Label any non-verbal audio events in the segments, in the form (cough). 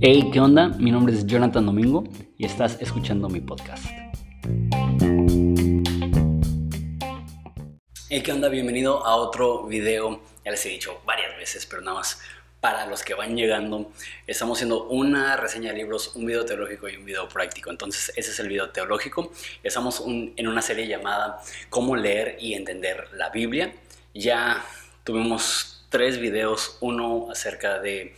Hey, ¿qué onda? Mi nombre es Jonathan Domingo y estás escuchando mi podcast. Hey, ¿qué onda? Bienvenido a otro video. Ya les he dicho varias veces, pero nada más para los que van llegando, estamos haciendo una reseña de libros, un video teológico y un video práctico. Entonces, ese es el video teológico. Estamos en una serie llamada Cómo leer y entender la Biblia. Ya tuvimos tres videos, uno acerca de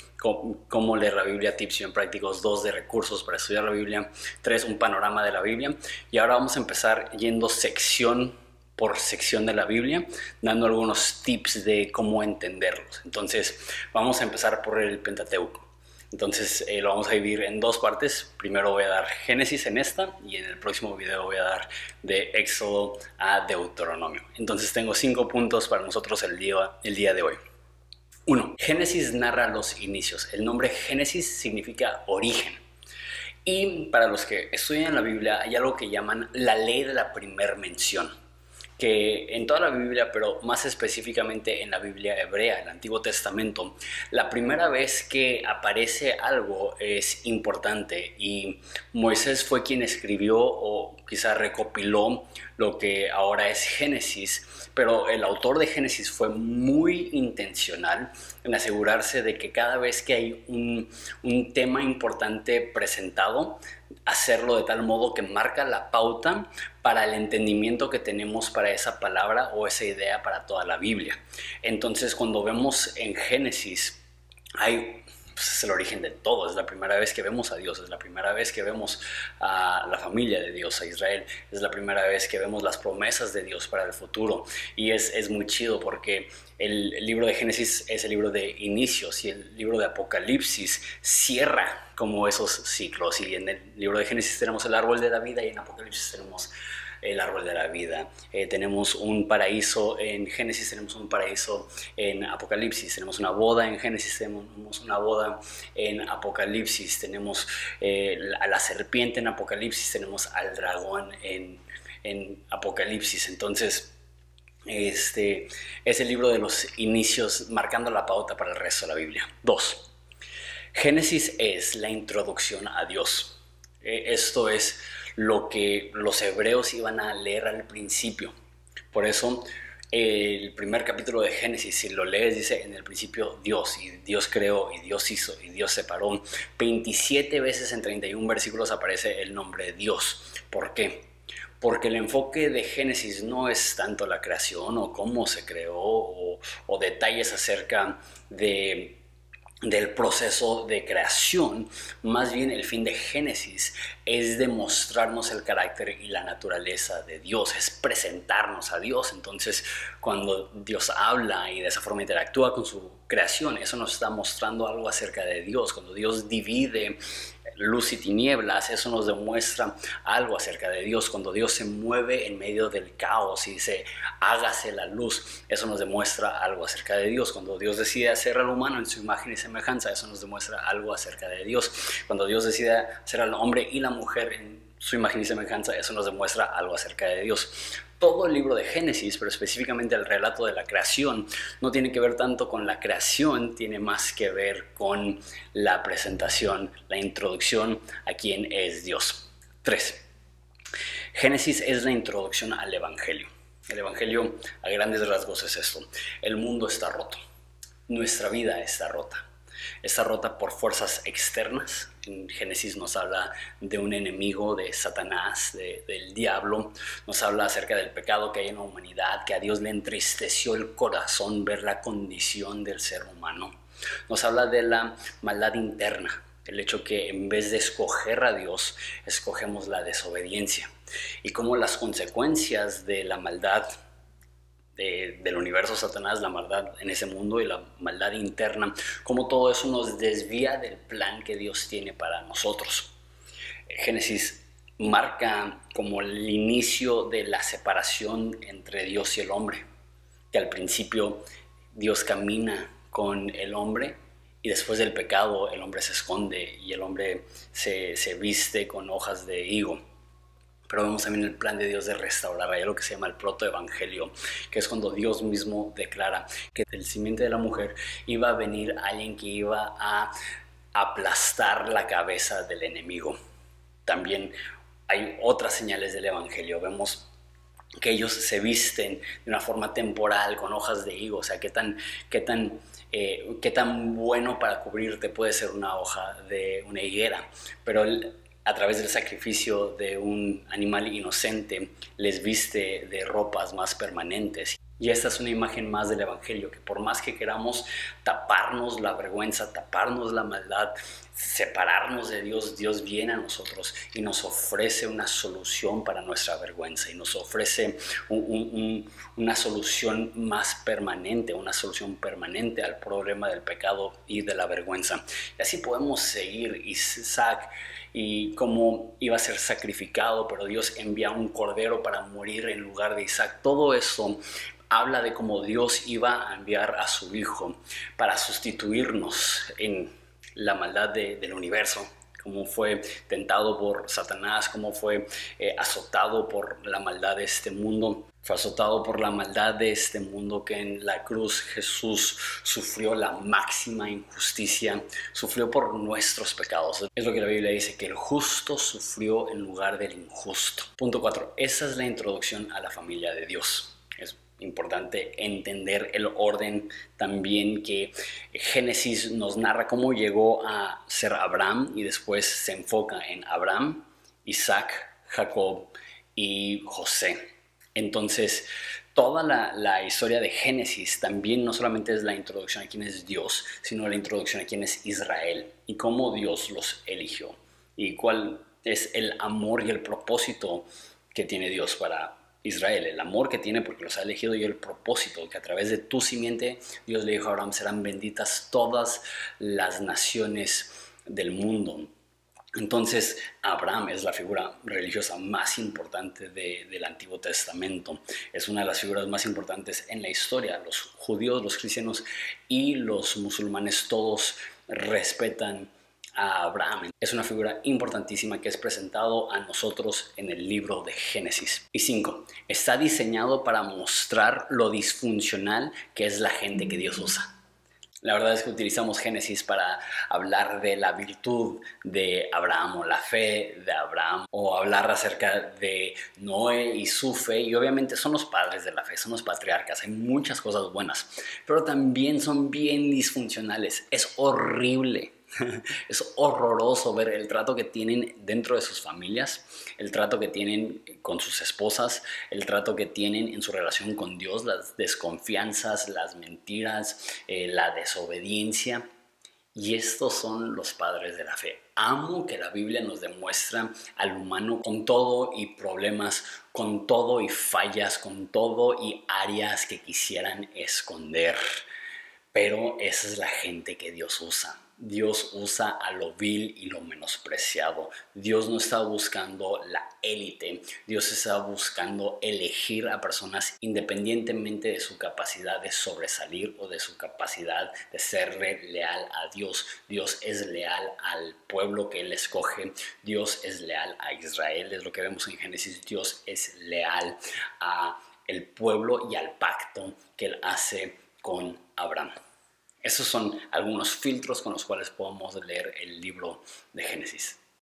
cómo, leer la Biblia, tips bien prácticos, dos de recursos para estudiar la Biblia, tres un panorama de la Biblia y ahora vamos a empezar yendo sección por sección de la Biblia, dando algunos tips de cómo entenderlos. Entonces vamos a empezar por el Pentateuco. Entonces eh, lo vamos a dividir en dos partes. Primero voy a dar Génesis en esta y en el próximo video voy a dar de Éxodo a Deuteronomio. Entonces tengo cinco puntos para nosotros el día, el día de hoy. 1. Génesis narra los inicios. El nombre Génesis significa origen. Y para los que estudian la Biblia hay algo que llaman la ley de la primer mención que en toda la Biblia, pero más específicamente en la Biblia hebrea, el Antiguo Testamento, la primera vez que aparece algo es importante y Moisés fue quien escribió o quizá recopiló lo que ahora es Génesis, pero el autor de Génesis fue muy intencional en asegurarse de que cada vez que hay un, un tema importante presentado, hacerlo de tal modo que marca la pauta para el entendimiento que tenemos para esa palabra o esa idea para toda la Biblia. Entonces, cuando vemos en Génesis, hay pues es el origen de todo, es la primera vez que vemos a Dios, es la primera vez que vemos a la familia de Dios, a Israel, es la primera vez que vemos las promesas de Dios para el futuro. Y es, es muy chido porque el, el, libro de Génesis es el libro de inicios y el libro de Apocalipsis cierra como esos ciclos. Y en el libro de Génesis tenemos el árbol de la vida y en Apocalipsis tenemos el árbol de la vida. Eh, tenemos un paraíso en Génesis, tenemos un paraíso en Apocalipsis, tenemos una boda en Génesis, tenemos una boda en Apocalipsis, tenemos eh, a la serpiente en Apocalipsis, tenemos al dragón en, en Apocalipsis. Entonces, este es el libro de los inicios marcando la pauta para el resto de la Biblia. Dos. Génesis es la introducción a Dios. Eh, esto es lo que los hebreos iban a leer al principio. Por eso el primer capítulo de Génesis, si lo lees, dice en el principio Dios, y Dios creó, y Dios hizo, y Dios separó. 27 veces en 31 versículos aparece el nombre Dios. ¿Por qué? Porque el enfoque de Génesis no es tanto la creación o cómo se creó o, o detalles acerca de del proceso de creación, más bien el fin de Génesis es demostrarnos el carácter y la naturaleza de Dios, es presentarnos a Dios. Entonces, cuando Dios habla y de esa forma interactúa con su creación, eso nos está mostrando algo acerca de Dios. Cuando Dios divide luz y tinieblas, eso nos demuestra algo acerca de Dios. Cuando Dios se mueve en medio del caos y dice, hágase la luz, eso nos demuestra algo acerca de Dios. Cuando Dios decide hacer al humano en su imagen y semejanza, eso nos demuestra algo acerca de Dios. Cuando Dios decide hacer al hombre y la mujer en su imagen y semejanza, eso nos demuestra algo acerca de Dios todo el libro de Génesis, pero específicamente el relato de la creación, no tiene que ver tanto con la creación, tiene más que ver con la presentación, la introducción a quién es Dios. 3. Génesis es la introducción al Evangelio. El Evangelio a grandes rasgos es esto. El mundo está roto. Nuestra vida está rota está rota por fuerzas externas. Génesis nos habla de un enemigo, de Satanás, del diablo. Nos habla acerca del pecado que hay en la humanidad, que a Dios le entristeció el corazón ver la condición del ser humano. Nos habla de la maldad interna, el hecho que en vez de escoger a Dios, escogemos la desobediencia. Y cómo las consecuencias de la maldad del universo Satanás, la maldad en ese mundo y la maldad interna, como todo eso nos desvía del plan que Dios tiene para nosotros. Génesis marca como el inicio de la separación entre Dios y el hombre, que al principio Dios camina con el hombre y después del pecado el hombre se esconde y el hombre se, se viste con hojas de higo. Pero vemos también el plan de Dios de restaurar. Hay lo que se llama el protoevangelio, que es cuando Dios mismo declara que del simiente de la mujer iba a venir alguien que iba a aplastar la cabeza del enemigo. También hay otras señales del evangelio. Vemos que ellos se visten de una forma temporal con hojas de higo, o sea, qué tan, qué tan, eh, qué tan bueno para cubrirte puede ser una hoja de una higuera, pero el, a través del sacrificio de un animal inocente, les viste de ropas más permanentes. Y esta es una imagen más del Evangelio, que por más que queramos taparnos la vergüenza, taparnos la maldad, separarnos de Dios, Dios viene a nosotros y nos ofrece una solución para nuestra vergüenza y nos ofrece una solución más permanente, una solución permanente al problema del pecado y de la vergüenza. Y así podemos seguir. Isaac y cómo iba a ser sacrificado, pero Dios envía un cordero para morir en lugar de Isaac. Todo eso habla de cómo Dios iba a enviar a su Hijo para sustituirnos en la maldad del universo, cómo fue tentado por Satanás, cómo fue eh, azotado por la maldad de este mundo. Fue azotado por la maldad de este mundo que en la cruz Jesús sufrió la máxima injusticia, sufrió por nuestros pecados. Es lo que la Biblia dice, que el justo sufrió en lugar del injusto. Punto 4. Esa es la introducción a la familia de Dios. Importante entender el orden también que Génesis nos narra cómo llegó a ser Abraham y después se enfoca en Abraham, Isaac, Jacob y José. Entonces, toda la, historia de Génesis también no solamente es la introducción a quién es Dios, sino la introducción a quién es Israel y cómo Dios los eligió y cuál es el amor y el propósito que tiene Dios para Israel, el amor que tiene porque los ha elegido y el propósito que a través de tu simiente Dios le dijo a Abraham serán benditas todas las naciones del mundo. Entonces, Abraham es la figura religiosa más importante del Antiguo Testamento. Es una de las figuras más importantes en la historia. Los judíos, los cristianos y los musulmanes todos respetan a Abraham. Es una figura importantísima que es presentado a nosotros en el libro de Génesis. Y cinco, está diseñado para mostrar lo disfuncional que es la gente que Dios usa. La verdad es que utilizamos Génesis para hablar de la virtud de Abraham o la fe de Abraham o hablar acerca de Noé y su fe y obviamente son los padres de la fe, son los patriarcas, hay muchas cosas buenas, pero también son bien disfuncionales, es horrible (laughs) es horroroso ver el trato que tienen dentro de sus familias, el trato que tienen con sus esposas, el trato que tienen en su relación con Dios, las desconfianzas, las mentiras, eh, la desobediencia. Y estos son los padres de la fe. Amo que la Biblia nos demuestra al humano con todo y problemas, con todo y fallas, con todo y áreas que quisieran esconder. Pero esa es la gente que Dios usa. Dios usa a lo vil y lo menospreciado. Dios no está buscando la élite. Dios está buscando elegir a personas independientemente de su capacidad de sobresalir o de su capacidad de ser leal a Dios. Dios es leal al pueblo que Él escoge. Dios es leal a Israel. Es lo que vemos en Génesis. Dios es leal a el pueblo y al pacto que Él hace con Abraham. Esos son algunos filtros con los cuales podemos leer el libro de Génesis.